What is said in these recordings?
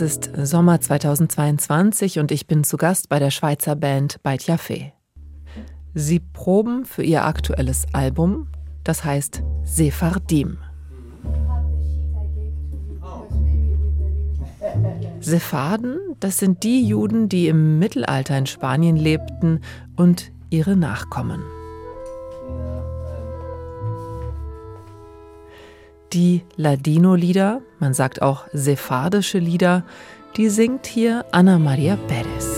Es ist Sommer 2022 und ich bin zu Gast bei der Schweizer Band Beit Jaffe. Sie proben für ihr aktuelles Album, das heißt Sephardim. Sepharden, das sind die Juden, die im Mittelalter in Spanien lebten und ihre Nachkommen. Die Ladino-Lieder, man sagt auch sephardische Lieder, die singt hier Ana Maria Perez.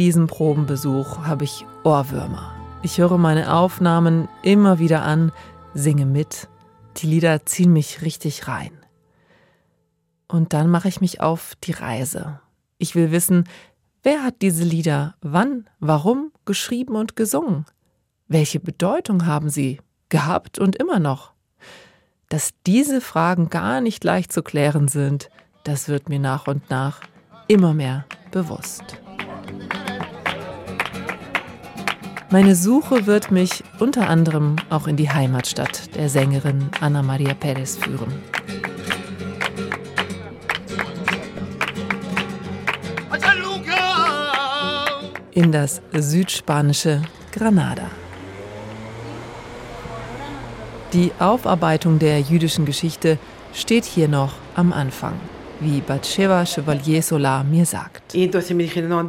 Diesem Probenbesuch habe ich Ohrwürmer. Ich höre meine Aufnahmen immer wieder an, singe mit. Die Lieder ziehen mich richtig rein. Und dann mache ich mich auf die Reise. Ich will wissen, wer hat diese Lieder wann, warum geschrieben und gesungen? Welche Bedeutung haben sie gehabt und immer noch? Dass diese Fragen gar nicht leicht zu klären sind, das wird mir nach und nach immer mehr bewusst. Meine Suche wird mich unter anderem auch in die Heimatstadt der Sängerin Ana Maria Perez führen. In das südspanische Granada. Die Aufarbeitung der jüdischen Geschichte steht hier noch am Anfang wie Batsheva Chevalier Solar mir sagt. Y entonces me dijeron, no,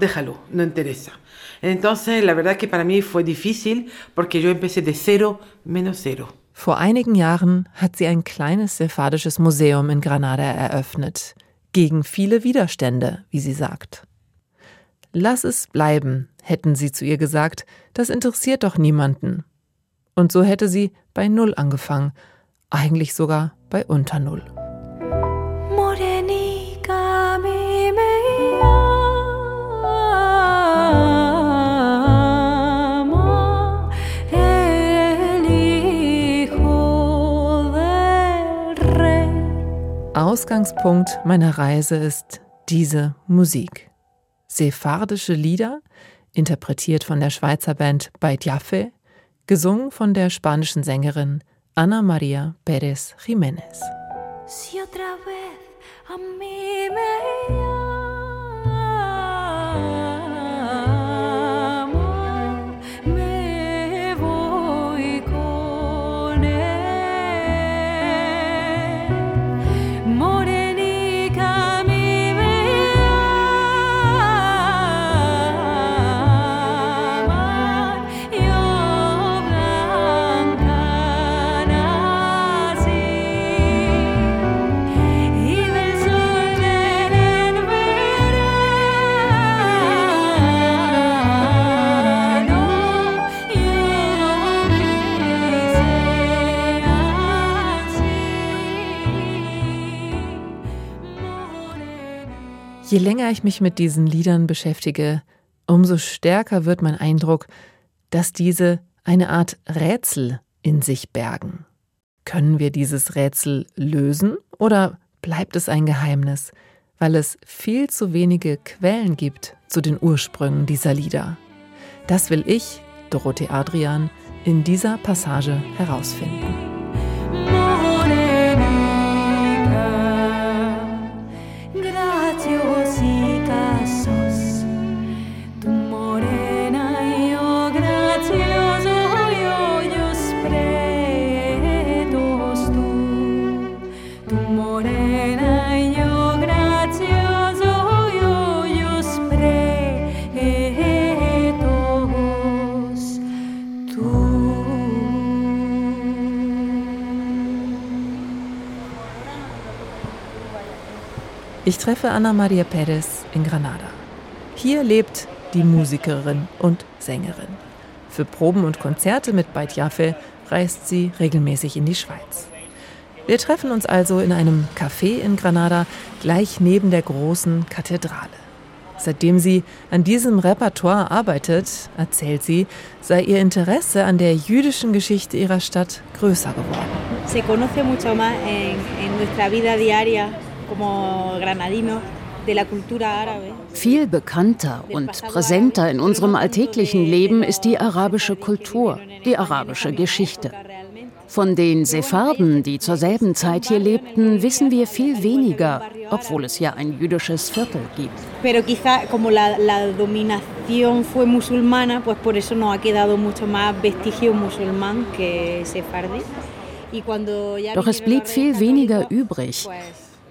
no interesa. Entonces, la verdad que para mí fue difícil porque yo empecé de cero menos cero. Vor einigen Jahren hat sie ein kleines sephardisches Museum in Granada eröffnet. Gegen viele Widerstände, wie sie sagt. Lass es bleiben, hätten sie zu ihr gesagt, das interessiert doch niemanden. Und so hätte sie bei Null angefangen, eigentlich sogar bei unter Null. Ausgangspunkt meiner Reise ist diese Musik. Sephardische Lieder, interpretiert von der Schweizer Band Beit Jaffe, gesungen von der spanischen Sängerin Ana Maria Pérez Jiménez. Si Je länger ich mich mit diesen Liedern beschäftige, umso stärker wird mein Eindruck, dass diese eine Art Rätsel in sich bergen. Können wir dieses Rätsel lösen oder bleibt es ein Geheimnis, weil es viel zu wenige Quellen gibt zu den Ursprüngen dieser Lieder? Das will ich, Dorothee Adrian, in dieser Passage herausfinden. Ich treffe Ana Maria Perez in Granada. Hier lebt die Musikerin und Sängerin. Für Proben und Konzerte mit Beit Jaffe reist sie regelmäßig in die Schweiz. Wir treffen uns also in einem Café in Granada, gleich neben der großen Kathedrale. Seitdem sie an diesem Repertoire arbeitet, erzählt sie, sei ihr Interesse an der jüdischen Geschichte ihrer Stadt größer geworden. Viel bekannter und präsenter in unserem alltäglichen Leben ist die arabische Kultur, die arabische Geschichte. Von den Sepharden, die zur selben Zeit hier lebten, wissen wir viel weniger, obwohl es ja ein jüdisches Viertel gibt. Doch es blieb viel weniger übrig.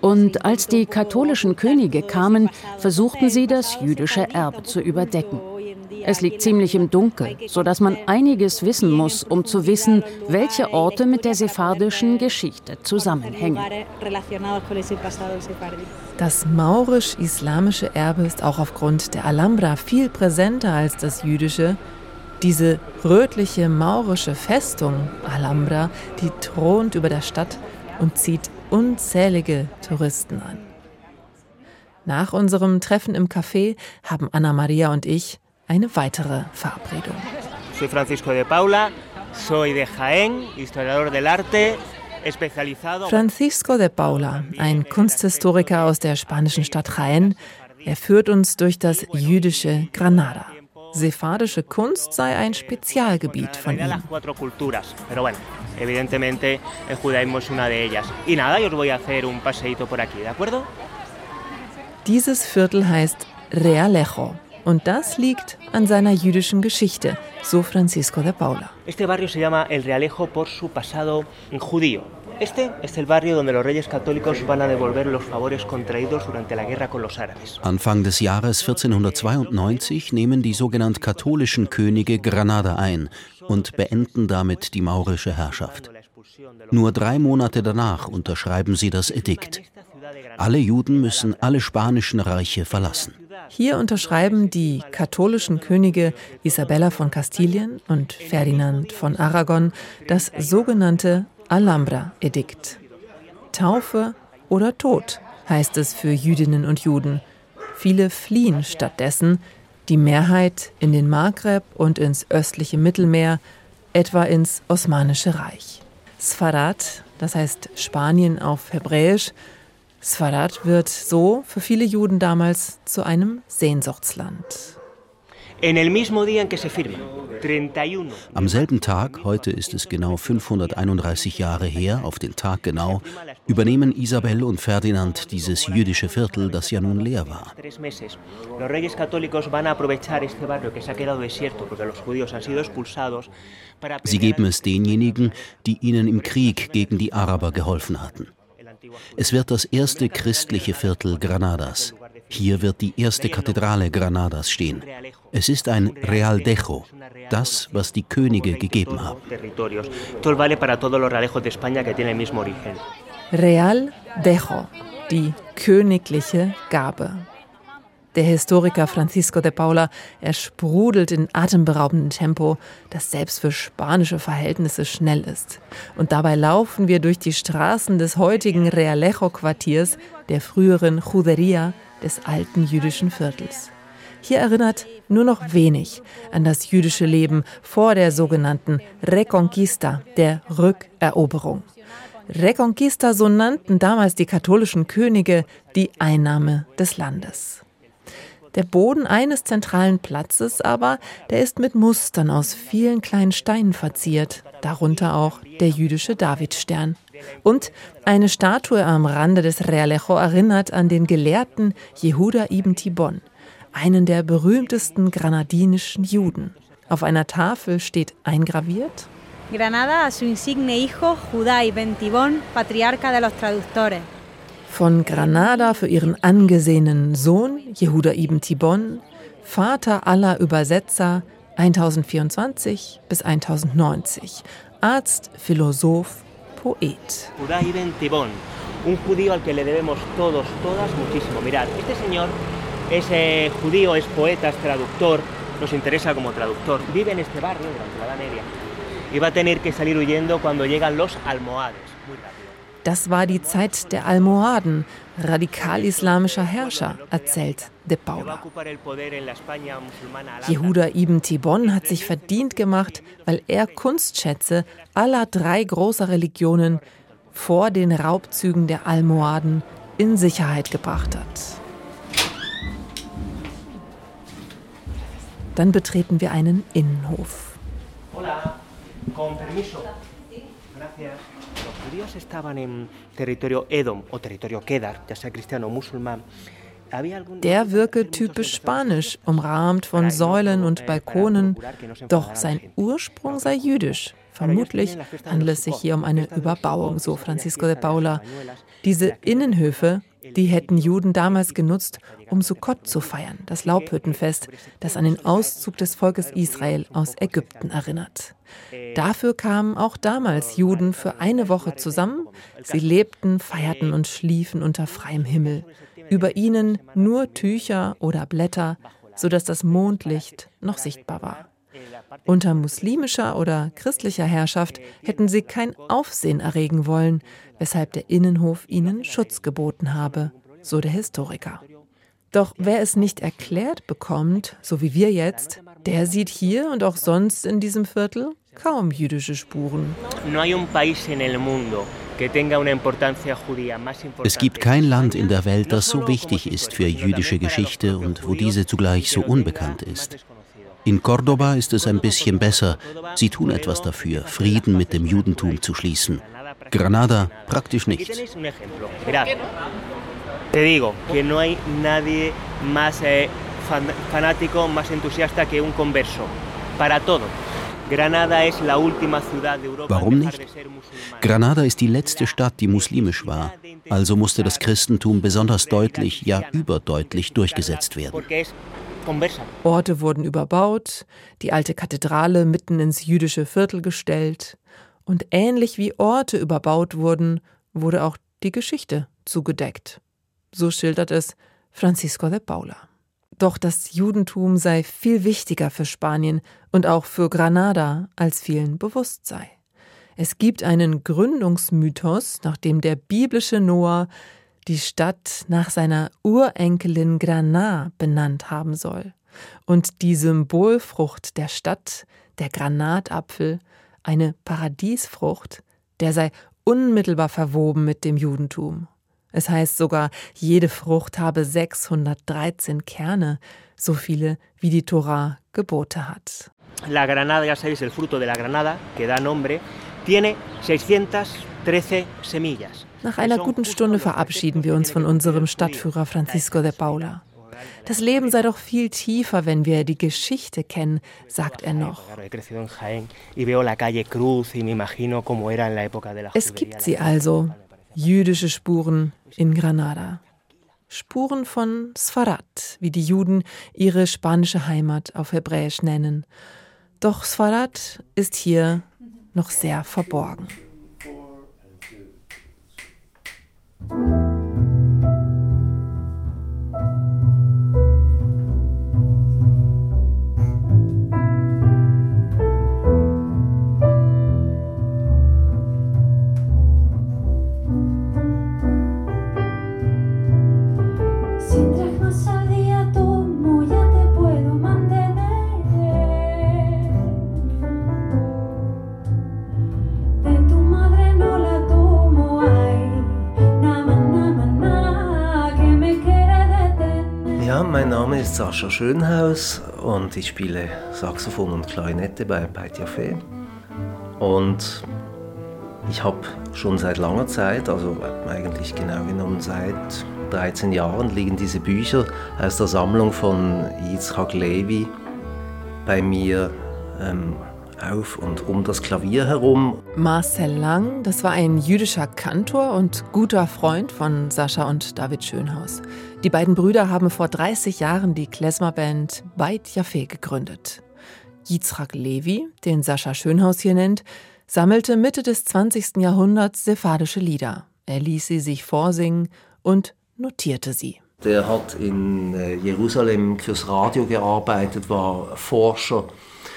Und als die katholischen Könige kamen, versuchten sie, das jüdische Erbe zu überdecken. Es liegt ziemlich im Dunkel, sodass man einiges wissen muss, um zu wissen, welche Orte mit der sephardischen Geschichte zusammenhängen. Das maurisch-islamische Erbe ist auch aufgrund der Alhambra viel präsenter als das jüdische. Diese rötliche maurische Festung Alhambra, die thront über der Stadt und zieht unzählige Touristen an. Nach unserem Treffen im Café haben Anna Maria und ich eine weitere Verabredung. Soy Francisco de Paula, soy de Jaén, historiador del arte. Francisco de Paula, ein Kunsthistoriker aus der spanischen Stadt Jaén, er führt uns durch das jüdische Granada. Sephardische Kunst sei ein Spezialgebiet von ihm. Evidentemente, el judaísmo es una de ellas. Y nada, yo os voy a hacer un paseíto por aquí, ¿de acuerdo? Dieses Viertel heißt Realejo und das liegt an seiner jüdischen Geschichte, so Francisco de Paula. Este barrio se llama El Realejo por su pasado judío. Este es el barrio donde los reyes católicos van a devolver los favores contraídos durante la guerra con los árabes. Anfang des Jahres 1492 nehmen die sogenannten katholischen Könige Granada ein und beenden damit die maurische Herrschaft. Nur drei Monate danach unterschreiben sie das Edikt. Alle Juden müssen alle spanischen Reiche verlassen. Hier unterschreiben die katholischen Könige Isabella von Kastilien und Ferdinand von Aragon das sogenannte Alhambra-Edikt. Taufe oder Tod heißt es für Jüdinnen und Juden. Viele fliehen stattdessen, die Mehrheit in den Maghreb und ins östliche Mittelmeer, etwa ins Osmanische Reich. Sfarad, das heißt Spanien auf Hebräisch, Sfarad wird so für viele Juden damals zu einem Sehnsuchtsland. Am selben Tag, heute ist es genau 531 Jahre her, auf den Tag genau, übernehmen Isabel und Ferdinand dieses jüdische Viertel, das ja nun leer war. Sie geben es denjenigen, die ihnen im Krieg gegen die Araber geholfen hatten. Es wird das erste christliche Viertel Granadas. Hier wird die erste Kathedrale Granadas stehen. Es ist ein Realdejo, das, was die Könige gegeben haben. Realdejo, die königliche Gabe. Der Historiker Francisco de Paula, er sprudelt in atemberaubendem Tempo, das selbst für spanische Verhältnisse schnell ist. Und dabei laufen wir durch die Straßen des heutigen Realejo-Quartiers, der früheren Juderia, des alten jüdischen Viertels. Hier erinnert nur noch wenig an das jüdische Leben vor der sogenannten Reconquista, der Rückeroberung. Reconquista, so nannten damals die katholischen Könige die Einnahme des Landes. Der Boden eines zentralen Platzes aber, der ist mit Mustern aus vielen kleinen Steinen verziert, darunter auch der jüdische Davidstern. Und eine Statue am Rande des Realejo erinnert an den Gelehrten Jehuda ibn Tibon, einen der berühmtesten granadinischen Juden. Auf einer Tafel steht eingraviert Granada a su insigne hijo Judá ibn Tibon, patriarca de los traductores von Granada für ihren angesehenen Sohn Jehuda ibn Tibon, Vater aller Übersetzer 1024 bis 1090, Arzt, Philosoph, Poet. Jehuda ibn Tibon, un judío al que le debemos todos, todas muchísimo. Mirad, este señor es eh, judío, es poeta, es traductor, nos interesa como traductor, vive en este barrio durante la Edad Media y va a tener que salir huyendo cuando llegan los almohades. Das war die Zeit der Almohaden, radikal-islamischer Herrscher, erzählt de Paula. Jehuda ibn Tibon hat sich verdient gemacht, weil er Kunstschätze aller drei großer Religionen vor den Raubzügen der Almohaden in Sicherheit gebracht hat. Dann betreten wir einen Innenhof. Hola, con permiso. Gracias. Judíos estaban en territorio Edom o territorio Kedar, ya sea cristiano o musulmán. Der wirke typisch spanisch, umrahmt von Säulen und Balkonen, doch sein Ursprung sei jüdisch. Vermutlich handelt es sich hier um eine Überbauung, so Francisco de Paula. Diese Innenhöfe, die hätten Juden damals genutzt, um Sukkot zu feiern, das Laubhüttenfest, das an den Auszug des Volkes Israel aus Ägypten erinnert. Dafür kamen auch damals Juden für eine Woche zusammen. Sie lebten, feierten und schliefen unter freiem Himmel. Über ihnen nur Tücher oder Blätter, sodass das Mondlicht noch sichtbar war. Unter muslimischer oder christlicher Herrschaft hätten sie kein Aufsehen erregen wollen, weshalb der Innenhof ihnen Schutz geboten habe, so der Historiker. Doch wer es nicht erklärt bekommt, so wie wir jetzt, der sieht hier und auch sonst in diesem Viertel kaum jüdische Spuren. Es gibt kein Land in der Welt, das so wichtig ist für jüdische Geschichte und wo diese zugleich so unbekannt ist. In Cordoba ist es ein bisschen besser. Sie tun etwas dafür, Frieden mit dem Judentum zu schließen. Granada praktisch nichts. Te digo que no hay nadie más eh, fanático, más entusiasta que un converso. Para todo. Warum nicht? Granada ist die letzte Stadt, die muslimisch war. Also musste das Christentum besonders deutlich, ja überdeutlich durchgesetzt werden. Orte wurden überbaut, die alte Kathedrale mitten ins jüdische Viertel gestellt. Und ähnlich wie Orte überbaut wurden, wurde auch die Geschichte zugedeckt. So schildert es Francisco de Paula. Doch das Judentum sei viel wichtiger für Spanien und auch für Granada, als vielen bewusst sei. Es gibt einen Gründungsmythos, nach dem der biblische Noah die Stadt nach seiner Urenkelin Granada benannt haben soll. Und die Symbolfrucht der Stadt, der Granatapfel, eine Paradiesfrucht, der sei unmittelbar verwoben mit dem Judentum. Es heißt sogar, jede Frucht habe 613 Kerne, so viele wie die Torah Gebote hat. La granada, ya sabéis, el fruto de la granada, que da nombre, tiene 613 semillas. Nach einer guten Stunde verabschieden wir uns von unserem Stadtführer Francisco de Paula. Das Leben sei doch viel tiefer, wenn wir die Geschichte kennen, sagt er noch. Es gibt sie also, jüdische Spuren in Granada. Spuren von Sfarad, wie die Juden ihre spanische Heimat auf Hebräisch nennen. Doch Sfarad ist hier noch sehr verborgen. Thank you. Ist Sascha Schönhaus und ich spiele Saxophon und Klarinette bei Peitjafé. Und ich habe schon seit langer Zeit, also eigentlich genau genommen seit 13 Jahren, liegen diese Bücher aus der Sammlung von Yitzhak Levi bei mir ähm, auf und um das Klavier herum. Marcel Lang, das war ein jüdischer Kantor und guter Freund von Sascha und David Schönhaus. Die beiden Brüder haben vor 30 Jahren die Klezmer-Band Beit Jaffe gegründet. Yitzhak Levi, den Sascha Schönhaus hier nennt, sammelte Mitte des 20. Jahrhunderts sephardische Lieder. Er ließ sie sich vorsingen und notierte sie. Der hat in äh, Jerusalem fürs Radio gearbeitet, war Forscher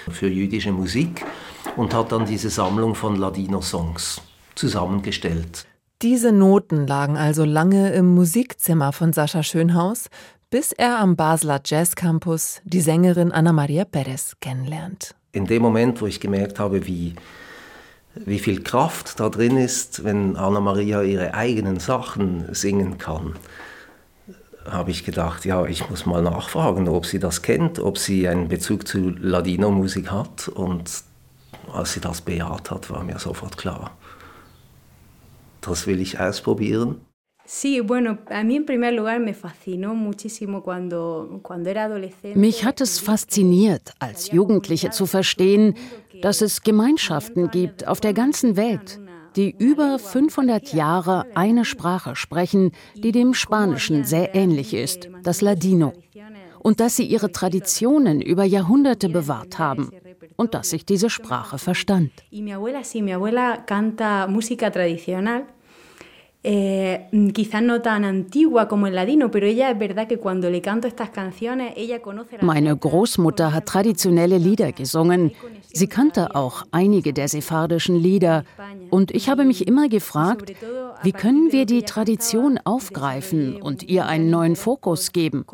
für jüdische Musik und hat dann diese Sammlung von Ladiner Songs zusammengestellt. Diese Noten lagen also lange im Musikzimmer von Sascha Schönhaus, bis er am Basler Jazz Campus die Sängerin Anna Maria Perez kennenlernt. In dem Moment, wo ich gemerkt habe, wie, wie viel Kraft da drin ist, wenn Anna Maria ihre eigenen Sachen singen kann, habe ich gedacht, ja, ich muss mal nachfragen, ob sie das kennt, ob sie einen Bezug zu Ladino-Musik hat. Und als sie das bejaht hat, war mir sofort klar, das will ich ausprobieren. Mich hat es fasziniert, als Jugendliche zu verstehen, dass es Gemeinschaften gibt auf der ganzen Welt, die über 500 Jahre eine Sprache sprechen, die dem Spanischen sehr ähnlich ist, das Ladino. Und dass sie ihre Traditionen über Jahrhunderte bewahrt haben und dass ich diese Sprache verstand. Eh, quizás no tan antigua como el ladino, pero ella es verdad que cuando le canto estas canciones, ella conoce Meine Großmutter hat traditionelle Lieder gesungen. Sie kannte auch einige der sephardischen Lieder. Und ich habe mich immer gefragt, wie können wir die Tradition aufgreifen und ihr einen neuen Fokus geben?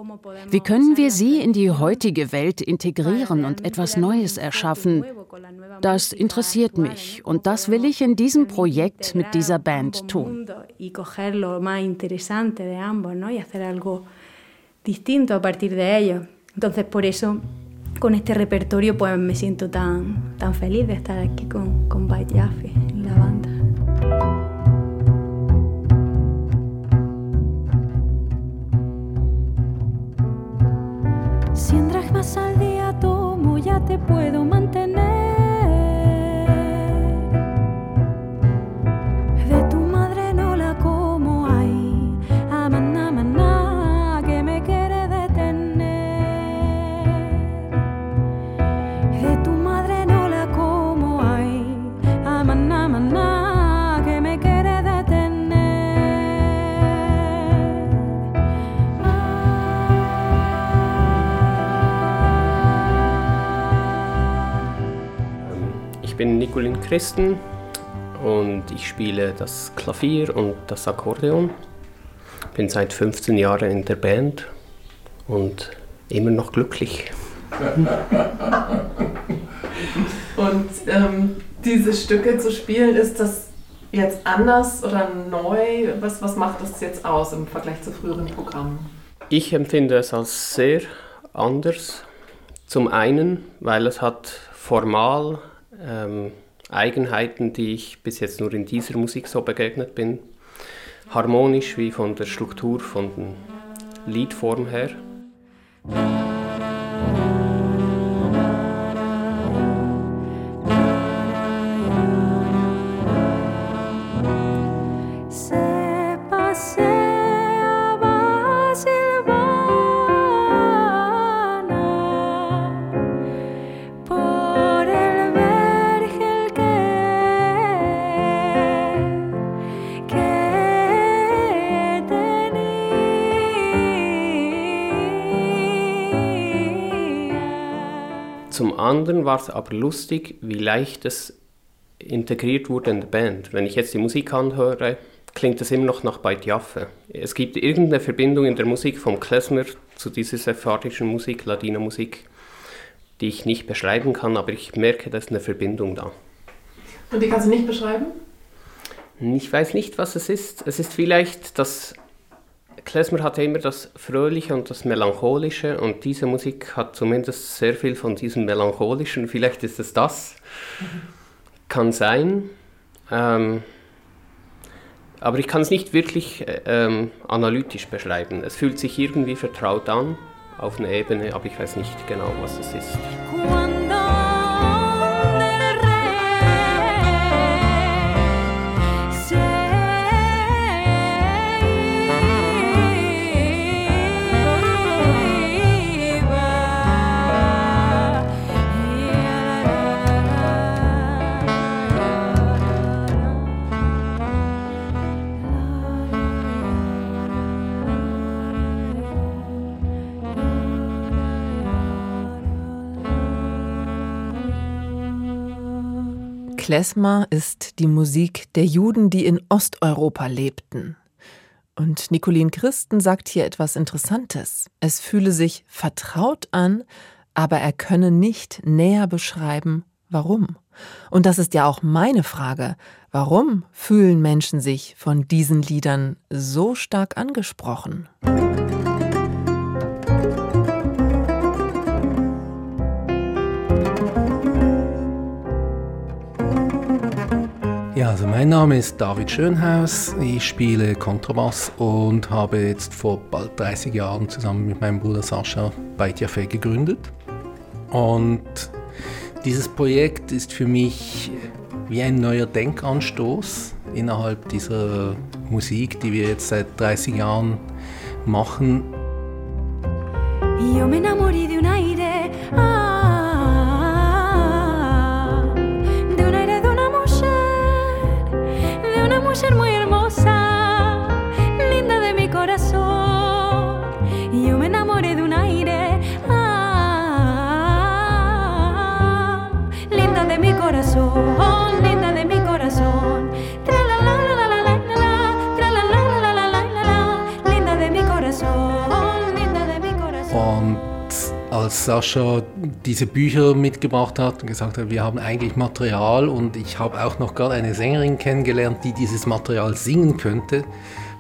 Wie können wir sie in die heutige Welt integrieren und etwas Neues erschaffen? Das interessiert mich und das will ich in diesem Projekt mit dieser Band tun. Y coger lo más interesante de ambos, ¿no? Y hacer algo distinto a partir de ellos. Entonces, por eso, con este repertorio, pues me siento tan, tan feliz de estar aquí con, con Bayafe en la banda. Si en dracmas al día tomo, ya te puedo mantener. Bin Nicolin Christen und ich spiele das Klavier und das Akkordeon. Bin seit 15 Jahren in der Band und immer noch glücklich. und ähm, diese Stücke zu spielen, ist das jetzt anders oder neu? Was, was macht das jetzt aus im Vergleich zu früheren Programmen? Ich empfinde es als sehr anders. Zum einen, weil es hat formal ähm, Eigenheiten, die ich bis jetzt nur in dieser Musik so begegnet bin. Harmonisch wie von der Struktur, von der Liedform her. Anderen war es aber lustig, wie leicht es integriert wurde in der Band. Wenn ich jetzt die Musik anhöre, klingt es immer noch nach Beit Jaffe. Es gibt irgendeine Verbindung in der Musik vom Klezmer zu dieser sephardischen Musik, Ladino-Musik, die ich nicht beschreiben kann, aber ich merke, da ist eine Verbindung da. Und die kannst du nicht beschreiben? Ich weiß nicht, was es ist. Es ist vielleicht das Klezmer hatte immer das Fröhliche und das Melancholische und diese Musik hat zumindest sehr viel von diesem Melancholischen. Vielleicht ist es das. Kann sein. Ähm, aber ich kann es nicht wirklich äh, ähm, analytisch beschreiben. Es fühlt sich irgendwie vertraut an auf einer Ebene, aber ich weiß nicht genau, was es ist. Klezmer ist die Musik der Juden, die in Osteuropa lebten. Und Nicolin Christen sagt hier etwas Interessantes. Es fühle sich vertraut an, aber er könne nicht näher beschreiben, warum. Und das ist ja auch meine Frage. Warum fühlen Menschen sich von diesen Liedern so stark angesprochen? Ja, also mein Name ist David Schönhaus. Ich spiele Kontrabass und habe jetzt vor bald 30 Jahren zusammen mit meinem Bruder Sascha Beitjafé gegründet. Und dieses Projekt ist für mich wie ein neuer Denkanstoß innerhalb dieser Musik, die wir jetzt seit 30 Jahren machen. Yo me enamoré de un mujer muy als Sascha diese Bücher mitgebracht hat und gesagt hat, wir haben eigentlich Material und ich habe auch noch gerade eine Sängerin kennengelernt, die dieses Material singen könnte.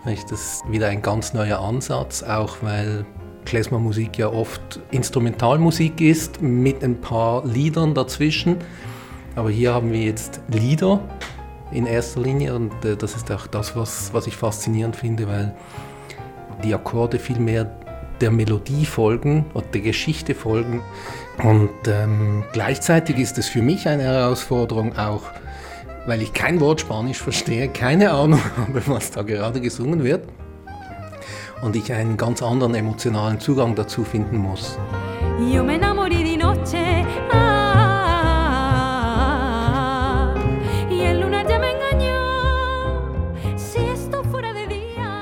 Das ist wieder ein ganz neuer Ansatz, auch weil Klezmermusik ja oft Instrumentalmusik ist mit ein paar Liedern dazwischen. Aber hier haben wir jetzt Lieder in erster Linie und äh, das ist auch das, was, was ich faszinierend finde, weil die Akkorde viel mehr der Melodie folgen oder der Geschichte folgen. Und ähm, gleichzeitig ist es für mich eine Herausforderung auch, weil ich kein Wort Spanisch verstehe, keine Ahnung habe, was da gerade gesungen wird. Und ich einen ganz anderen emotionalen Zugang dazu finden muss. Yo me enamoré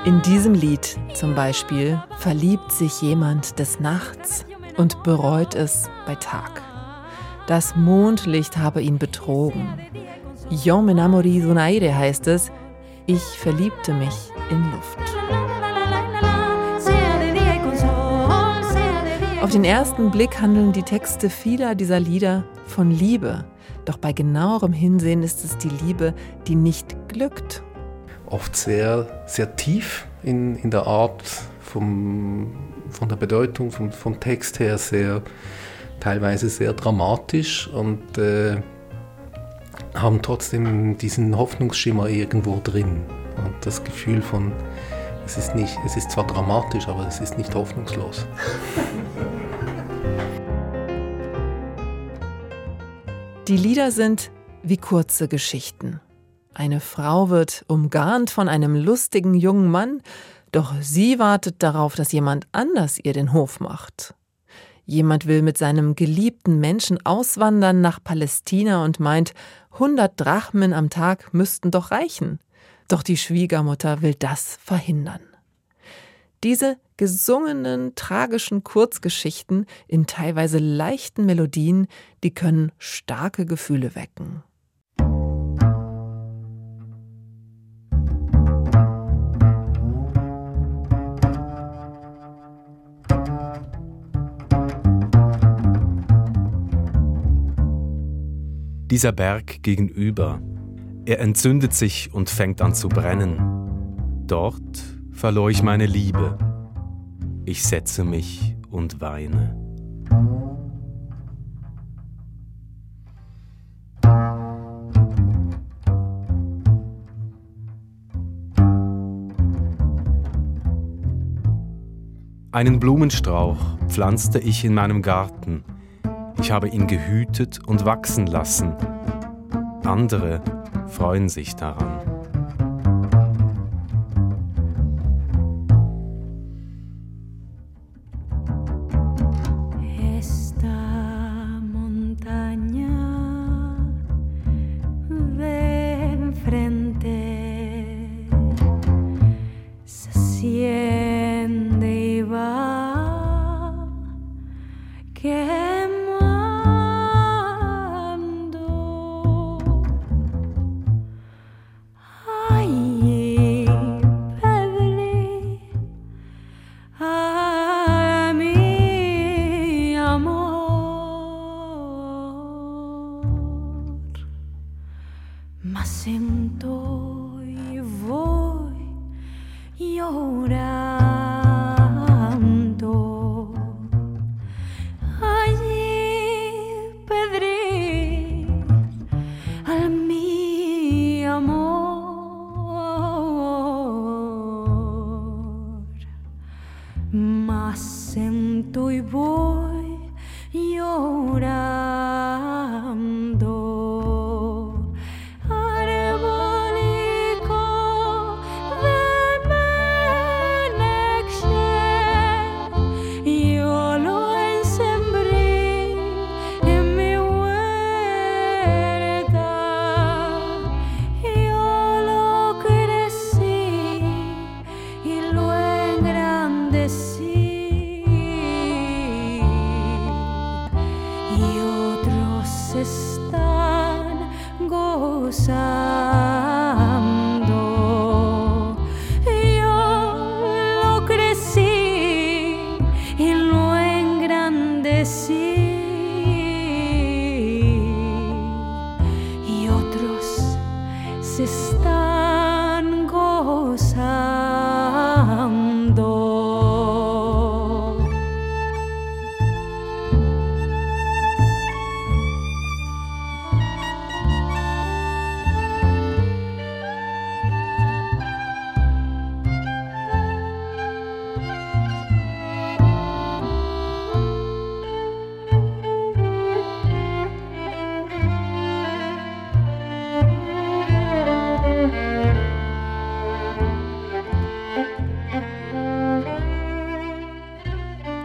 In diesem Lied zum Beispiel verliebt sich jemand des Nachts und bereut es bei Tag. Das Mondlicht habe ihn betrogen. Yo me enamoré de un aire heißt es, ich verliebte mich in Luft. Auf den ersten Blick handeln die Texte vieler dieser Lieder von Liebe. Doch bei genauerem Hinsehen ist es die Liebe, die nicht glückt oft sehr, sehr tief in, in der Art, vom, von der Bedeutung, vom, vom Text her sehr, teilweise sehr dramatisch und äh, haben trotzdem diesen Hoffnungsschimmer irgendwo drin und das Gefühl von, es ist, nicht, es ist zwar dramatisch, aber es ist nicht hoffnungslos. Die Lieder sind wie kurze Geschichten. Eine Frau wird umgarnt von einem lustigen jungen Mann, doch sie wartet darauf, dass jemand anders ihr den Hof macht. Jemand will mit seinem geliebten Menschen auswandern nach Palästina und meint, hundert Drachmen am Tag müssten doch reichen. Doch die Schwiegermutter will das verhindern. Diese gesungenen, tragischen Kurzgeschichten in teilweise leichten Melodien, die können starke Gefühle wecken. Dieser Berg gegenüber, er entzündet sich und fängt an zu brennen. Dort verlor ich meine Liebe. Ich setze mich und weine. Einen Blumenstrauch pflanzte ich in meinem Garten – ich habe ihn gehütet und wachsen lassen. Andere freuen sich daran.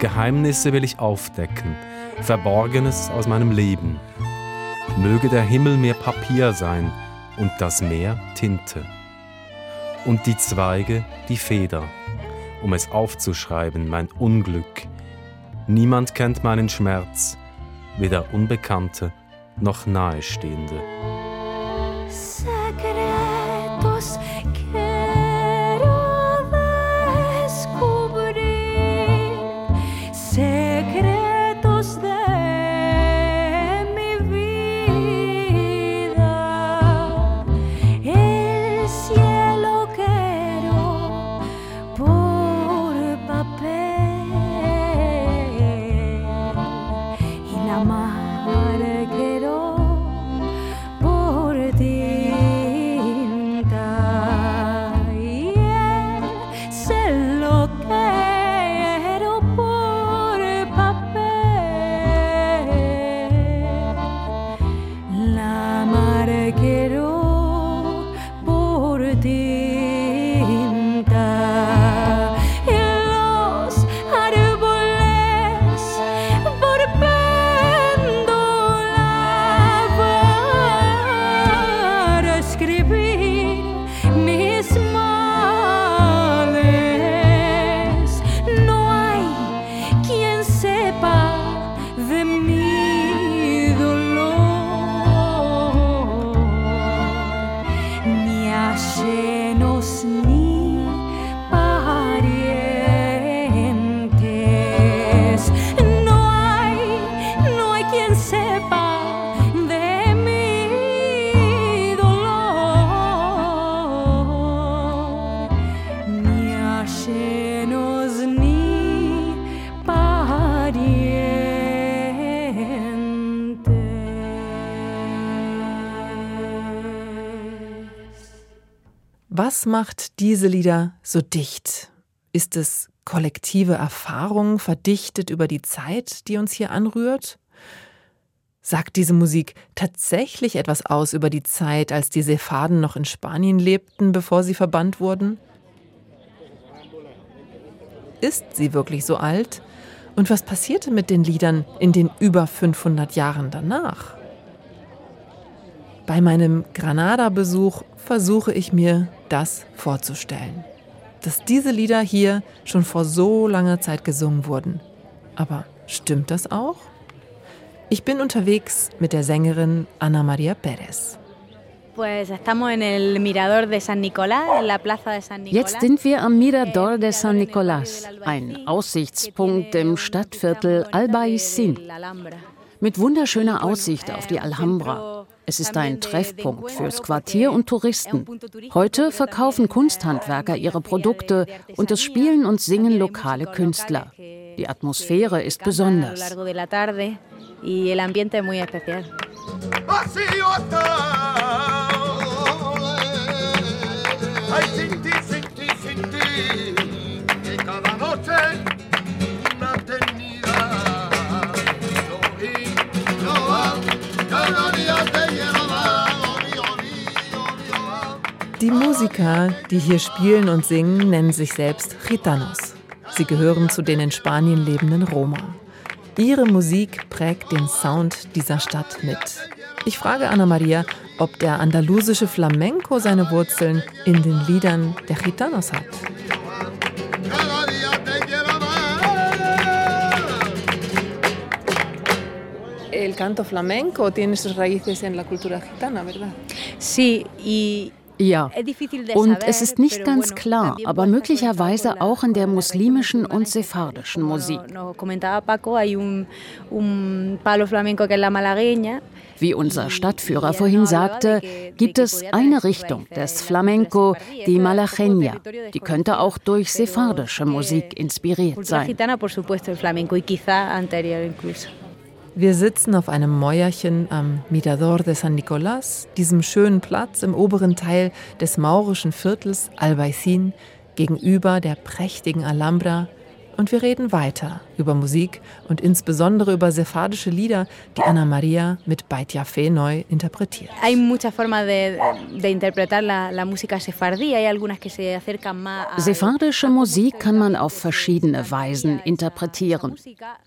Geheimnisse will ich aufdecken, Verborgenes aus meinem Leben. Möge der Himmel mir Papier sein und das Meer Tinte. Und die Zweige die Feder, um es aufzuschreiben, mein Unglück. Niemand kennt meinen Schmerz, weder Unbekannte noch Nahestehende. Was macht diese Lieder so dicht? Ist es kollektive Erfahrung, verdichtet über die Zeit, die uns hier anrührt? Sagt diese Musik tatsächlich etwas aus über die Zeit, als die Sephaden noch in Spanien lebten, bevor sie verbannt wurden? Ist sie wirklich so alt? Und was passierte mit den Liedern in den über 500 Jahren danach? Bei meinem Granada-Besuch versuche ich mir das vorzustellen. Dass diese Lieder hier schon vor so langer Zeit gesungen wurden. Aber stimmt das auch? Ich bin unterwegs mit der Sängerin Ana Maria Pérez. Jetzt sind wir am Mirador de San Nicolás, ein Aussichtspunkt im Stadtviertel Albaicín mit wunderschöner Aussicht auf die Alhambra. Es ist ein Treffpunkt fürs Quartier und Touristen. Heute verkaufen Kunsthandwerker ihre Produkte und es spielen und singen lokale Künstler. Die Atmosphäre ist besonders. Die Musiker, die hier spielen und singen, nennen sich selbst Gitanos. Sie gehören zu den in Spanien lebenden Roma. Ihre Musik prägt den Sound dieser Stadt mit. Ich frage Anna Maria, ob der andalusische Flamenco seine Wurzeln in den Liedern der Gitanos hat. El canto flamenco tiene sus raíces en la cultura gitana, ¿verdad? Sí, y ja, und es ist nicht ganz klar, aber möglicherweise auch in der muslimischen und sephardischen Musik. Wie unser Stadtführer vorhin sagte, gibt es eine Richtung des Flamenco, die Malagueña. Die könnte auch durch sephardische Musik inspiriert sein. Wir sitzen auf einem Mäuerchen am Mirador de San Nicolás, diesem schönen Platz im oberen Teil des maurischen Viertels Albaicín, gegenüber der prächtigen Alhambra und wir reden weiter über Musik und insbesondere über sephardische Lieder, die Anna Maria mit Beit Yafé neu interpretiert. Hay muchas formas de, de interpretar la, la música sefardí. Hay algunas que se acercan más a Sephardische Musik kann man auf verschiedene Weisen interpretieren.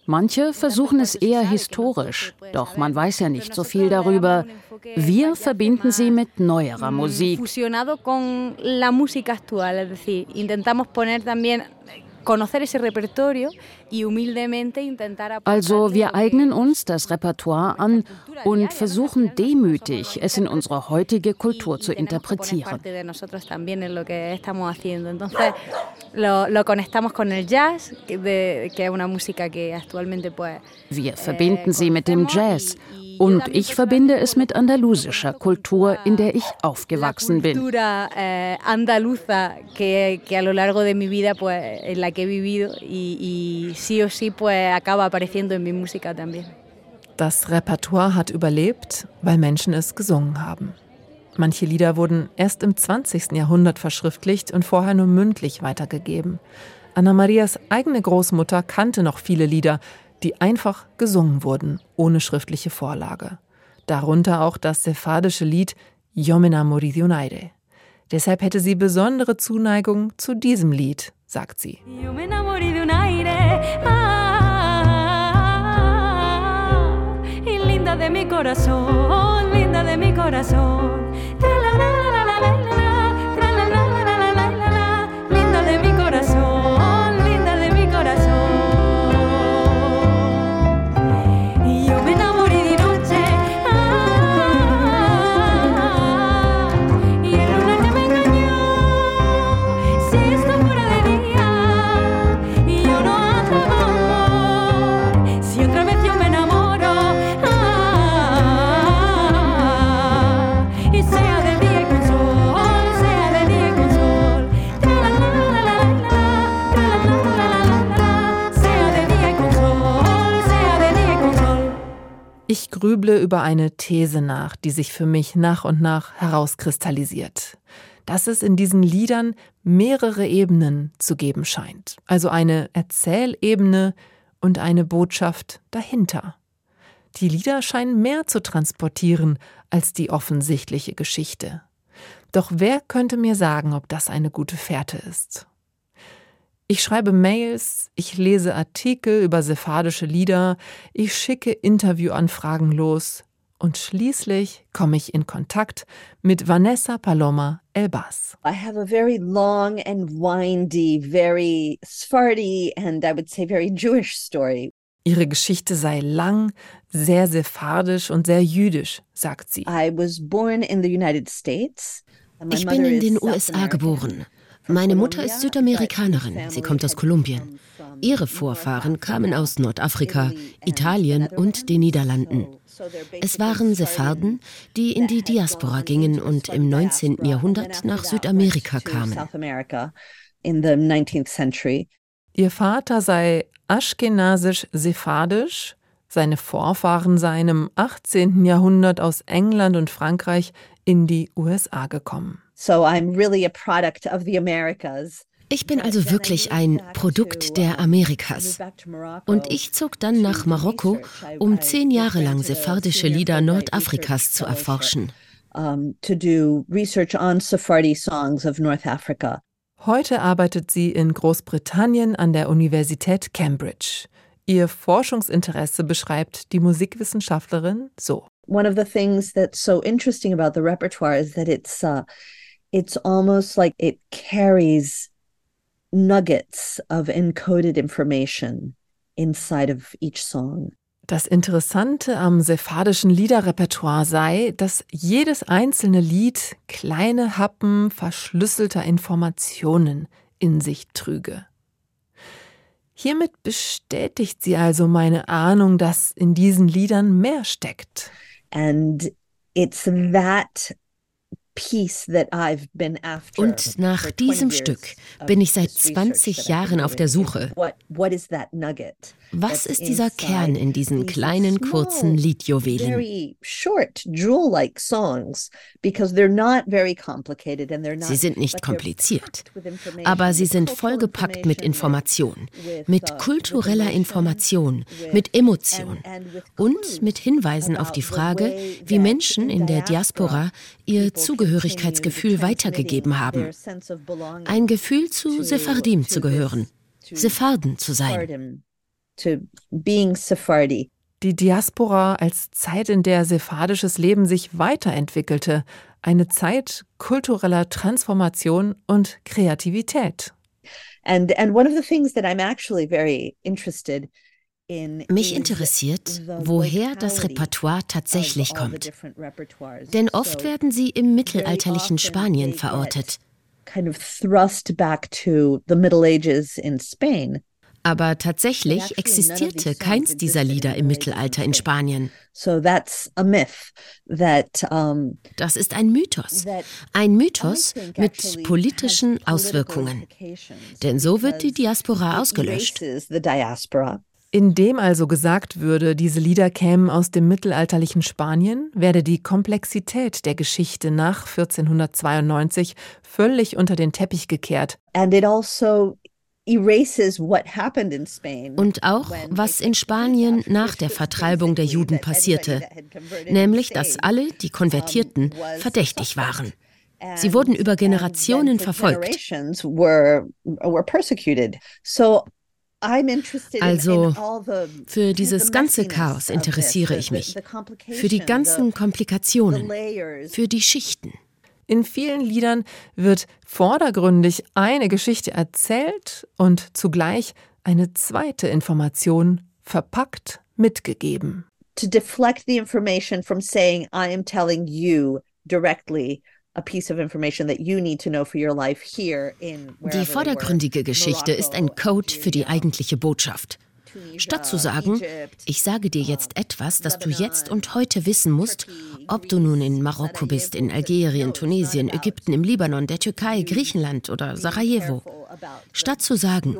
Manche versuchen es eher historisch, doch man weiß ja nicht so viel darüber. Wir verbinden sie mit neuerer Musik. Fusionado con la also wir eignen uns das Repertoire an und versuchen demütig, es in unsere heutige Kultur zu interpretieren. Wir verbinden sie mit dem Jazz und ich verbinde es mit andalusischer Kultur, in der ich aufgewachsen bin. Eh, andaluza que, que a lo largo de mi vida pues en la que he vivido y sí o sí pues acaba apareciendo en mi música también. Das Repertoire hat überlebt, weil Menschen es gesungen haben. Manche Lieder wurden erst im 20. Jahrhundert verschriftlicht und vorher nur mündlich weitergegeben. Anna Marias eigene Großmutter kannte noch viele Lieder, die einfach gesungen wurden, ohne schriftliche Vorlage. Darunter auch das sephardische Lied Yomena Moridionaire. Deshalb hätte sie besondere Zuneigung zu diesem Lied, sagt sie. Linda de mi corazón, linda de mi corazón. Ich grüble über eine These nach, die sich für mich nach und nach herauskristallisiert. Dass es in diesen Liedern mehrere Ebenen zu geben scheint. Also eine Erzählebene und eine Botschaft dahinter. Die Lieder scheinen mehr zu transportieren als die offensichtliche Geschichte. Doch wer könnte mir sagen, ob das eine gute Fährte ist? Ich schreibe Mails, ich lese Artikel über sephardische Lieder, ich schicke Interviewanfragen los und schließlich komme ich in Kontakt mit Vanessa Paloma Elbas. I have a very long and windy, very Sephardi and I would say very Jewish story. Ihre Geschichte sei lang, sehr sephardisch und sehr jüdisch, sagt sie. I was born in the United States. Ich bin in den USA geboren. Meine Mutter ist Südamerikanerin, sie kommt aus Kolumbien. Ihre Vorfahren kamen aus Nordafrika, Italien und den Niederlanden. Es waren Sepharden, die in die Diaspora gingen und im 19. Jahrhundert nach Südamerika kamen. Ihr Vater sei aschkenasisch-sephardisch, seine Vorfahren seien im 18. Jahrhundert aus England und Frankreich in die USA gekommen. So I'm really a product of the Americas. Ich bin also wirklich ein Produkt der Amerikas. Und ich zog dann nach Marokko, um zehn Jahre lang sephardische Lieder Nordafrikas zu erforschen. Heute arbeitet sie in Großbritannien an der Universität Cambridge. Ihr Forschungsinteresse beschreibt die Musikwissenschaftlerin so. One of the things that's so interesting about the repertoire is that it's uh, it's almost like it carries nuggets of encoded information inside of each song. Das Interessante am sephardischen Liederrepertoire sei, dass jedes einzelne Lied kleine Happen verschlüsselter Informationen in sich trüge. Hiermit bestätigt sie also meine Ahnung, dass in diesen Liedern mehr steckt. And it's that und nach diesem Stück bin ich seit 20 Jahren auf der Suche. Was ist dieser Kern in diesen kleinen, kurzen Liedjuwelen? Sie sind nicht kompliziert, aber sie sind vollgepackt mit Information, mit kultureller Information, mit Emotion und mit Hinweisen auf die Frage, wie Menschen in der Diaspora ihr Zugehörigkeitsgefühl weitergegeben haben. Ein Gefühl zu Sephardim zu gehören, Sepharden zu sein to being Sephardi. Die Diaspora als Zeit, in der sephardisches Leben sich weiterentwickelte, eine Zeit kultureller Transformation und Kreativität. And and one of the things that I'm actually very interested mich interessiert, woher das Repertoire tatsächlich kommt. Denn oft werden sie im mittelalterlichen Spanien verortet. Aber tatsächlich existierte keins dieser Lieder im Mittelalter in Spanien. Das ist ein Mythos. Ein Mythos mit politischen Auswirkungen. Denn so wird die Diaspora ausgelöscht. Indem also gesagt würde, diese Lieder kämen aus dem mittelalterlichen Spanien, werde die Komplexität der Geschichte nach 1492 völlig unter den Teppich gekehrt. And it also und auch, was in Spanien nach der Vertreibung der Juden passierte, nämlich dass alle, die konvertierten, verdächtig waren. Sie wurden über Generationen verfolgt. Also für dieses ganze Chaos interessiere ich mich, für die ganzen Komplikationen, für die Schichten. In vielen Liedern wird vordergründig eine Geschichte erzählt und zugleich eine zweite Information verpackt mitgegeben. To deflect the information from saying I am telling you directly die vordergründige Geschichte ist ein Code für die eigentliche Botschaft. Statt zu sagen, ich sage dir jetzt etwas, das du jetzt und heute wissen musst, ob du nun in Marokko bist, in Algerien, Tunesien, Ägypten, im Libanon, der Türkei, Griechenland oder Sarajevo. Statt zu sagen,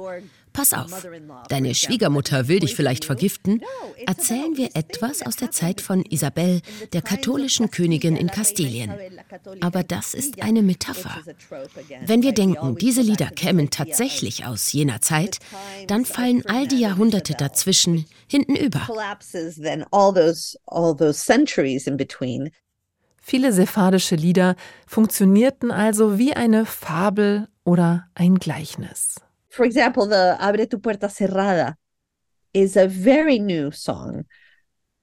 Pass auf, deine Schwiegermutter will dich vielleicht vergiften. Erzählen wir etwas aus der Zeit von Isabel, der katholischen Königin in Kastilien. Aber das ist eine Metapher. Wenn wir denken, diese Lieder kämen tatsächlich aus jener Zeit, dann fallen all die Jahrhunderte dazwischen hinten über. Viele sephardische Lieder funktionierten also wie eine Fabel oder ein Gleichnis. For example, the Abre tu puerta cerrada is a very new song.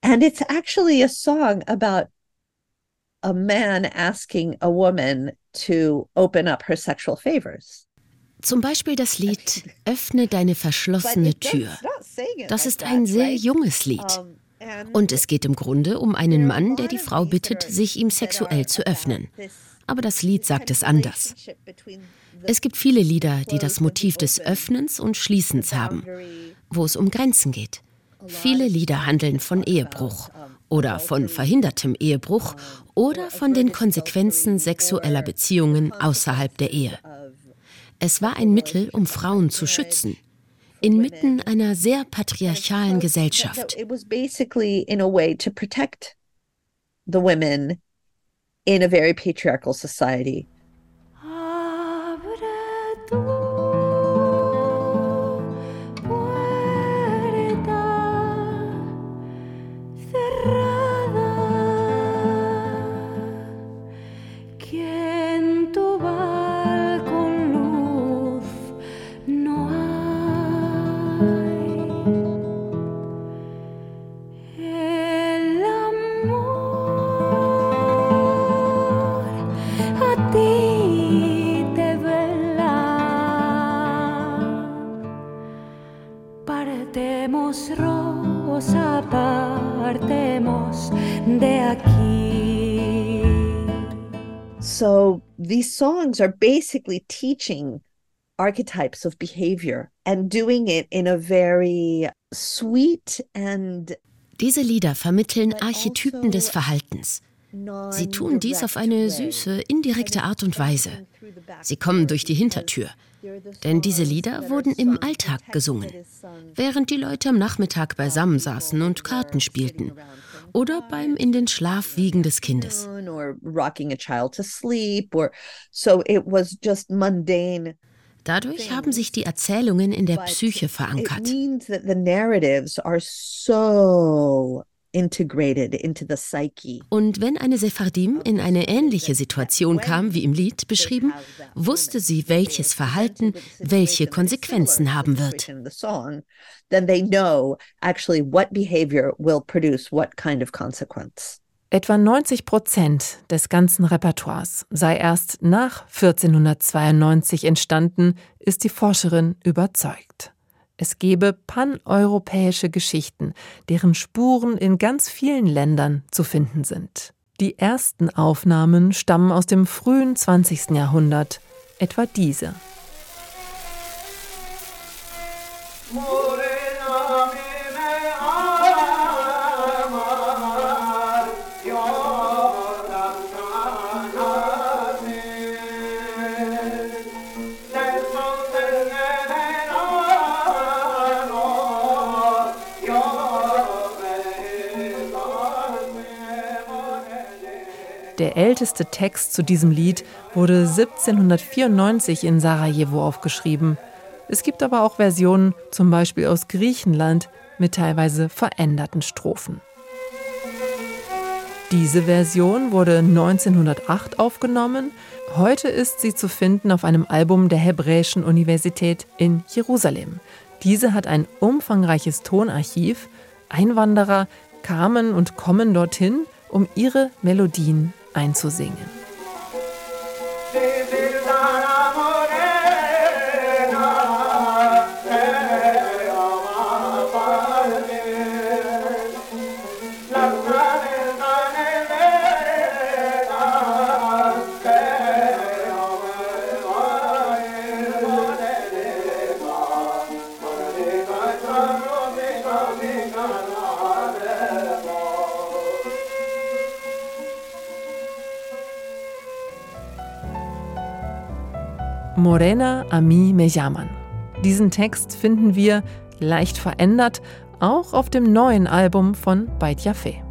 And it's actually a song about a man asking a woman to open up her sexual favors. Zum Beispiel das Lied Öffne deine verschlossene Tür. Das ist ein sehr junges Lied. Und es geht im Grunde um einen Mann, der die Frau bittet, sich ihm sexuell zu öffnen. Aber das Lied sagt es anders. Es gibt viele Lieder, die das Motiv des Öffnens und Schließens haben, wo es um Grenzen geht. Viele Lieder handeln von Ehebruch oder von verhindertem Ehebruch oder von den Konsequenzen sexueller Beziehungen außerhalb der Ehe. Es war ein Mittel, um Frauen zu schützen, inmitten einer sehr patriarchalen Gesellschaft. In a very patriarchal society. So these songs are basically teaching archetypes of behavior and doing it in a very sweet and Diese Lieder vermitteln Archetypen des Verhaltens. Sie tun dies auf eine süße, indirekte Art und Weise. Sie kommen durch die Hintertür. Denn diese Lieder wurden im Alltag gesungen, während die Leute am Nachmittag beisammen saßen und Karten spielten oder beim in den Schlaf wiegen des Kindes. Dadurch haben sich die Erzählungen in der Psyche verankert. Und wenn eine Sephardim in eine ähnliche Situation kam wie im Lied beschrieben, wusste sie, welches Verhalten welche Konsequenzen haben wird. Then they know actually what behavior will produce what kind of consequence. Etwa 90 Prozent des ganzen Repertoires sei erst nach 1492 entstanden, ist die Forscherin überzeugt. Es gebe paneuropäische Geschichten, deren Spuren in ganz vielen Ländern zu finden sind. Die ersten Aufnahmen stammen aus dem frühen 20. Jahrhundert, etwa diese. Der älteste Text zu diesem Lied wurde 1794 in Sarajevo aufgeschrieben. Es gibt aber auch Versionen, zum Beispiel aus Griechenland, mit teilweise veränderten Strophen. Diese Version wurde 1908 aufgenommen. Heute ist sie zu finden auf einem Album der Hebräischen Universität in Jerusalem. Diese hat ein umfangreiches Tonarchiv. Einwanderer kamen und kommen dorthin, um ihre Melodien einzusingen. Morena a mí me llaman. Diesen Text finden wir, leicht verändert, auch auf dem neuen Album von Beit Yafé.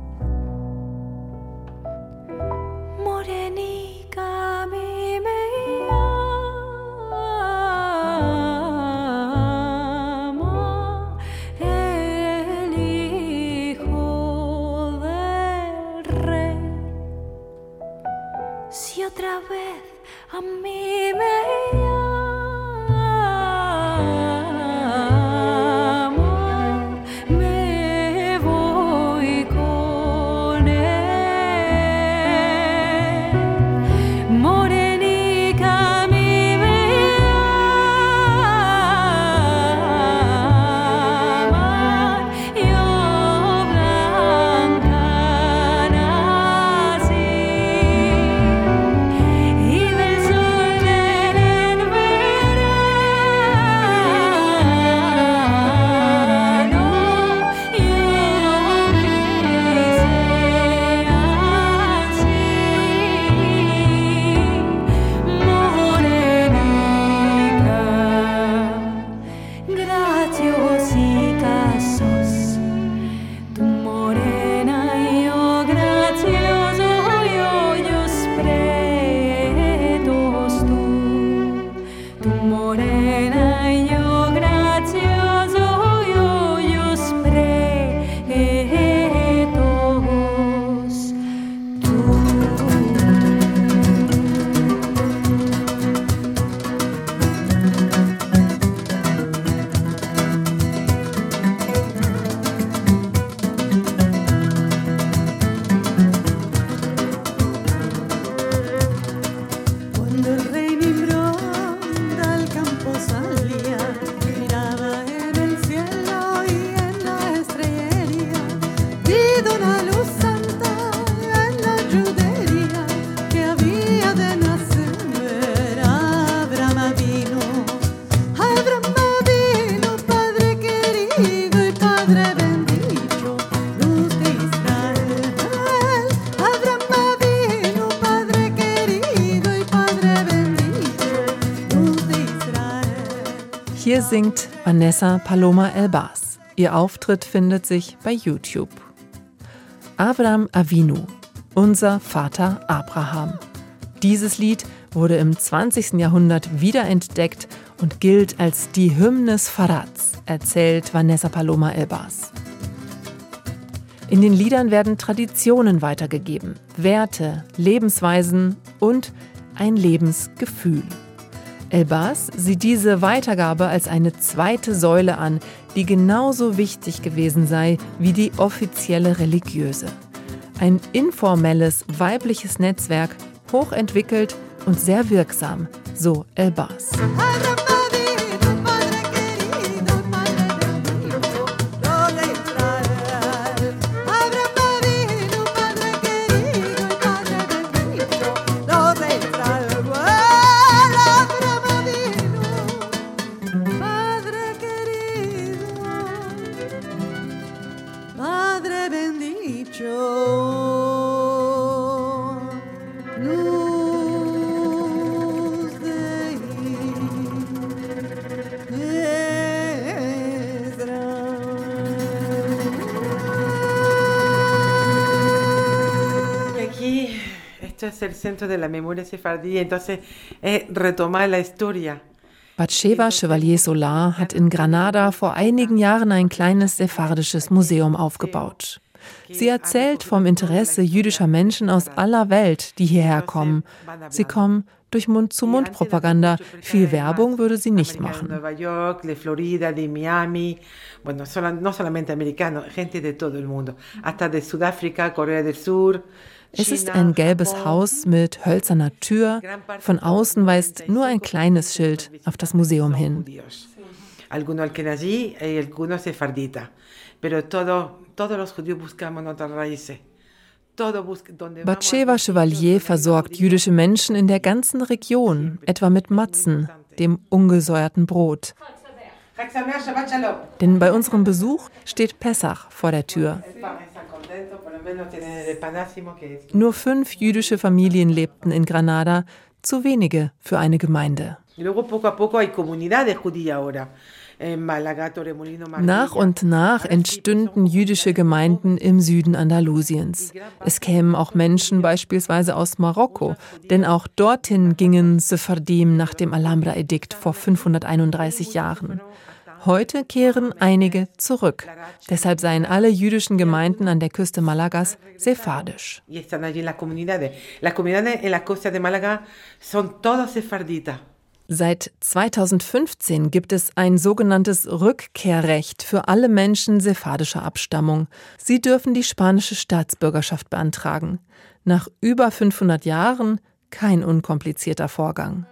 Singt Vanessa Paloma Elbas. Ihr Auftritt findet sich bei YouTube. Abraham Avinu, unser Vater Abraham. Dieses Lied wurde im 20. Jahrhundert wiederentdeckt und gilt als die Hymne Sfarads, erzählt Vanessa Paloma Elbas. In den Liedern werden Traditionen weitergegeben, Werte, Lebensweisen und ein Lebensgefühl. Elbas sieht diese Weitergabe als eine zweite Säule an, die genauso wichtig gewesen sei wie die offizielle religiöse. Ein informelles weibliches Netzwerk, hochentwickelt und sehr wirksam, so Elbas. Centro de la memoria sefardí, entonces es retomar la historia. Batsheva Chevalier Solar hat in Granada vor einigen Jahren ein kleines sephardisches Museum aufgebaut. Sie erzählt vom Interesse jüdischer Menschen aus aller Welt, die hierher kommen. Sie kommen durch Mund-zu-Mund-Propaganda. Viel Werbung würde sie nicht machen. Es ist ein gelbes Haus mit hölzerner Tür. Von außen weist nur ein kleines Schild auf das Museum hin. Batsheva Chevalier versorgt jüdische Menschen in der ganzen Region, etwa mit Matzen, dem ungesäuerten Brot. Denn bei unserem Besuch steht Pessach vor der Tür. Nur fünf jüdische Familien lebten in Granada, zu wenige für eine Gemeinde. Nach und nach entstünden jüdische Gemeinden im Süden Andalusiens. Es kämen auch Menschen beispielsweise aus Marokko, denn auch dorthin gingen Sephardim nach dem Alhambra-Edikt vor 531 Jahren. Heute kehren einige zurück. Deshalb seien alle jüdischen Gemeinden an der Küste Malagas sephardisch. Seit 2015 gibt es ein sogenanntes Rückkehrrecht für alle Menschen sephardischer Abstammung. Sie dürfen die spanische Staatsbürgerschaft beantragen. Nach über 500 Jahren kein unkomplizierter Vorgang.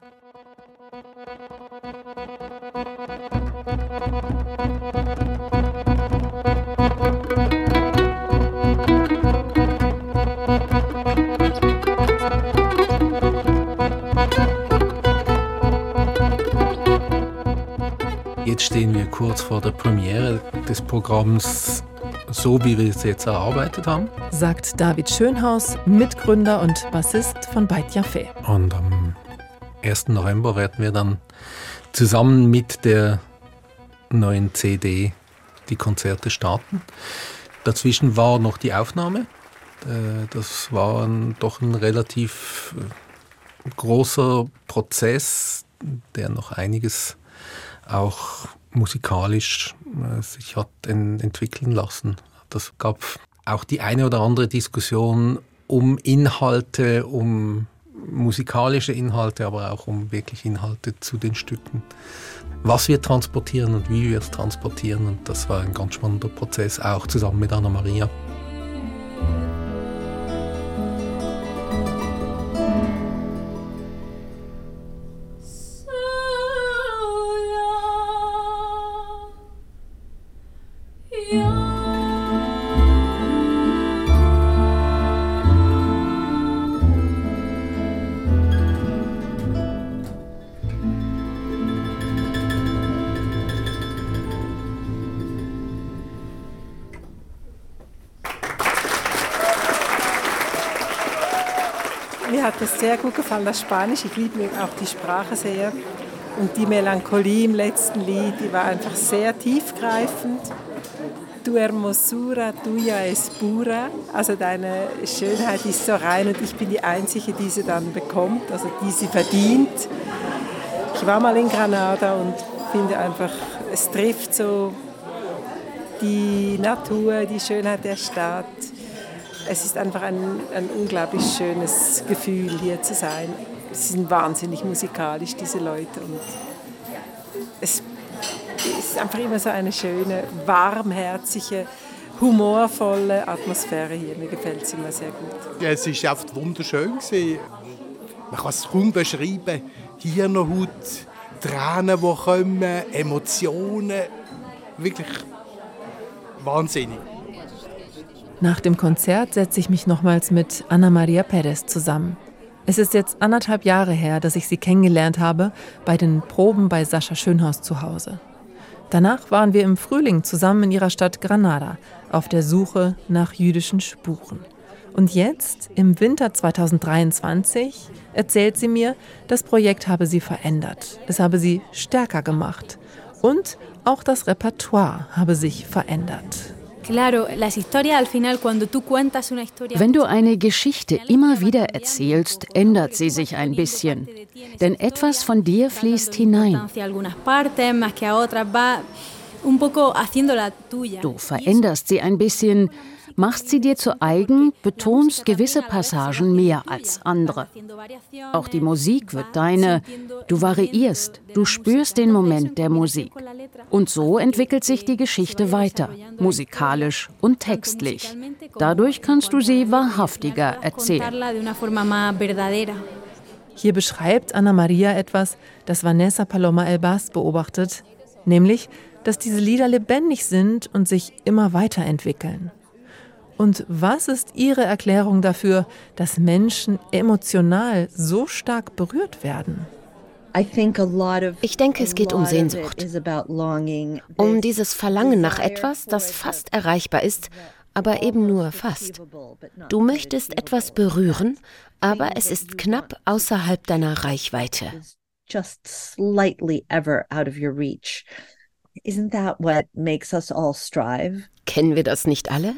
Jetzt stehen wir kurz vor der Premiere des Programms, so wie wir es jetzt erarbeitet haben. Sagt David Schönhaus, Mitgründer und Bassist von Beit Jaffe. Und am 1. November werden wir dann zusammen mit der neuen CD die Konzerte starten. Dazwischen war noch die Aufnahme. Äh, das war doch ein relativ äh, großer Prozess, der noch einiges auch musikalisch äh, sich hat entwickeln lassen. Das gab auch die eine oder andere Diskussion um Inhalte, um musikalische Inhalte, aber auch um wirklich Inhalte zu den Stücken. Was wir transportieren und wie wir es transportieren. Und das war ein ganz spannender Prozess, auch zusammen mit Anna Maria. Das sehr gut gefallen, das Spanisch. Ich liebe auch die Sprache sehr. Und die Melancholie im letzten Lied, die war einfach sehr tiefgreifend. Tu hermosura tuya es pura, also deine Schönheit ist so rein und ich bin die Einzige, die sie dann bekommt, also die sie verdient. Ich war mal in Granada und finde einfach, es trifft so die Natur, die Schönheit der Stadt. Es ist einfach ein, ein unglaublich schönes Gefühl, hier zu sein. Sie sind wahnsinnig musikalisch, diese Leute. Und es ist einfach immer so eine schöne, warmherzige, humorvolle Atmosphäre hier. Mir gefällt es immer sehr gut. Ja, es war einfach wunderschön. Man kann es kaum beschreiben. Hier noch Haut, Tränen, die kommen, Emotionen. Wirklich wahnsinnig. Nach dem Konzert setze ich mich nochmals mit Anna Maria Perez zusammen. Es ist jetzt anderthalb Jahre her, dass ich sie kennengelernt habe bei den Proben bei Sascha Schönhaus zu Hause. Danach waren wir im Frühling zusammen in ihrer Stadt Granada auf der Suche nach jüdischen Spuren. Und jetzt, im Winter 2023, erzählt sie mir, das Projekt habe sie verändert. Es habe sie stärker gemacht. Und auch das Repertoire habe sich verändert. Wenn du eine Geschichte immer wieder erzählst, ändert sie sich ein bisschen. Denn etwas von dir fließt hinein. Du veränderst sie ein bisschen, machst sie dir zu eigen, betonst gewisse Passagen mehr als andere. Auch die Musik wird deine, du variierst, du spürst den Moment der Musik. Und so entwickelt sich die Geschichte weiter, musikalisch und textlich. Dadurch kannst du sie wahrhaftiger erzählen. Hier beschreibt Anna Maria etwas, das Vanessa Paloma Elbas beobachtet, nämlich, dass diese Lieder lebendig sind und sich immer weiterentwickeln. Und was ist Ihre Erklärung dafür, dass Menschen emotional so stark berührt werden? Ich denke, es geht um Sehnsucht, um dieses Verlangen nach etwas, das fast erreichbar ist, aber eben nur fast. Du möchtest etwas berühren, aber es ist knapp außerhalb deiner Reichweite. Just slightly ever out of your reach. Isn't that what makes us all strive? Kennen wir das nicht alle?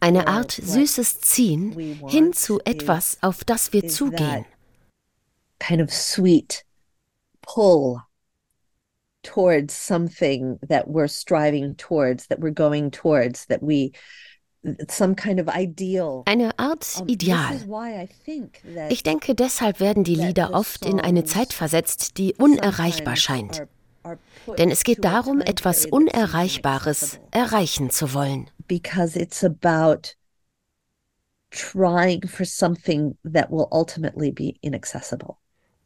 Eine Art süßes Ziehen hin zu etwas, auf das wir zugehen. Kind of sweet pull towards something that we're striving towards, that we're going towards, that we some kind of ideal. Eine Art Ideal. Ich denke, deshalb werden die Lieder oft in eine Zeit versetzt, die unerreichbar scheint. Denn es geht darum, etwas Unerreichbares erreichen zu wollen. Because it's about trying for something that will ultimately be inaccessible.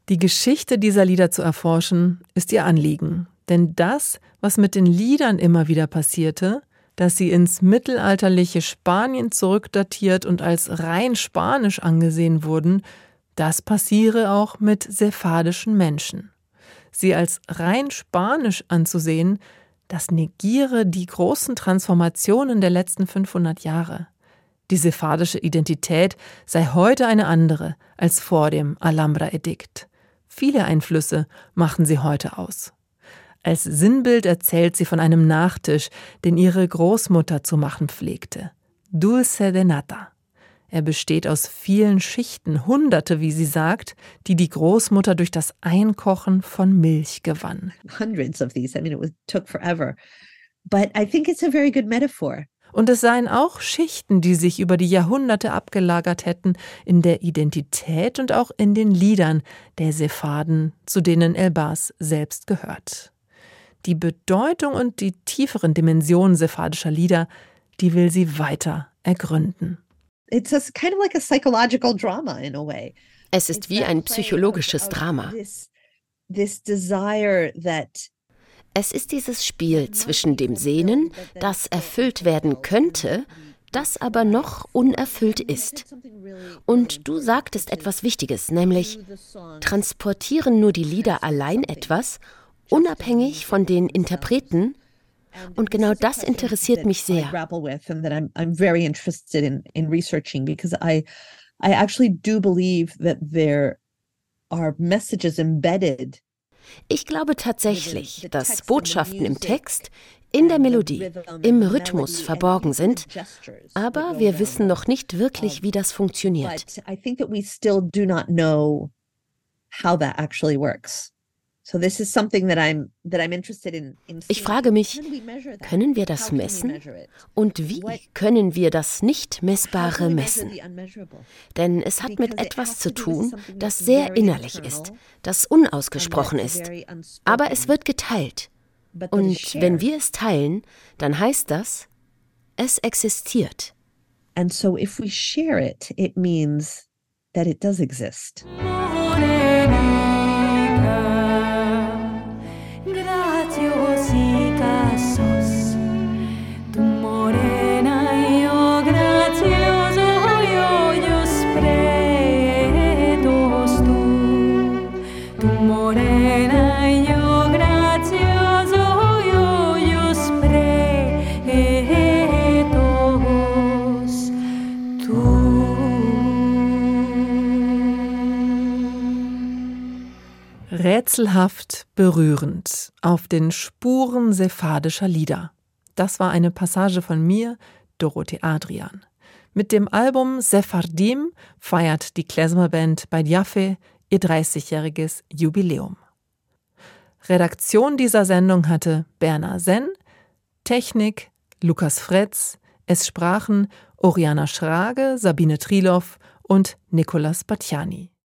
Die Geschichte dieser Lieder zu erforschen, ist ihr Anliegen. Denn das, was mit den Liedern immer wieder passierte, dass sie ins mittelalterliche Spanien zurückdatiert und als rein spanisch angesehen wurden, das passiere auch mit sephardischen Menschen sie als rein spanisch anzusehen, das negiere die großen Transformationen der letzten 500 Jahre. Die sephardische Identität sei heute eine andere als vor dem Alhambra-Edikt. Viele Einflüsse machen sie heute aus. Als Sinnbild erzählt sie von einem Nachtisch, den ihre Großmutter zu machen pflegte. Dulce de nata. Er besteht aus vielen Schichten, Hunderte, wie sie sagt, die die Großmutter durch das Einkochen von Milch gewann. Hundreds of these. I mean, it took forever. But I think it's a very good metaphor. Und es seien auch Schichten, die sich über die Jahrhunderte abgelagert hätten in der Identität und auch in den Liedern der Sephaden, zu denen Elbas selbst gehört. Die Bedeutung und die tieferen Dimensionen sephadischer Lieder, die will sie weiter ergründen. It's a, kind of like a psychological drama in a way. Es ist wie ein psychologisches Drama. Es ist dieses Spiel zwischen dem Sehnen, das erfüllt werden könnte, das aber noch unerfüllt ist. Und du sagtest etwas Wichtiges, nämlich transportieren nur die Lieder allein etwas, unabhängig von den Interpreten, und genau das interessiert mich sehr. Ich glaube tatsächlich, dass Botschaften im Text, in der Melodie, im Rhythmus verborgen sind, aber wir wissen noch nicht wirklich, wie das funktioniert. Ich frage mich, können wir das messen? Und wie können wir das Nicht-Messbare messen? Denn es hat mit etwas zu tun, das sehr innerlich ist, das unausgesprochen ist. Aber es wird geteilt. Und wenn wir es teilen, dann heißt das, es existiert. And so if we share it, it means that it does exist. Rätselhaft berührend auf den Spuren sephardischer Lieder. Das war eine Passage von mir, Dorothee Adrian. Mit dem Album Sephardim feiert die Klezmerband bei Jaffe ihr 30-jähriges Jubiläum. Redaktion dieser Sendung hatte Berna Senn, Technik Lukas Fretz, es sprachen Oriana Schrage, Sabine Triloff und Nicolas Batjani.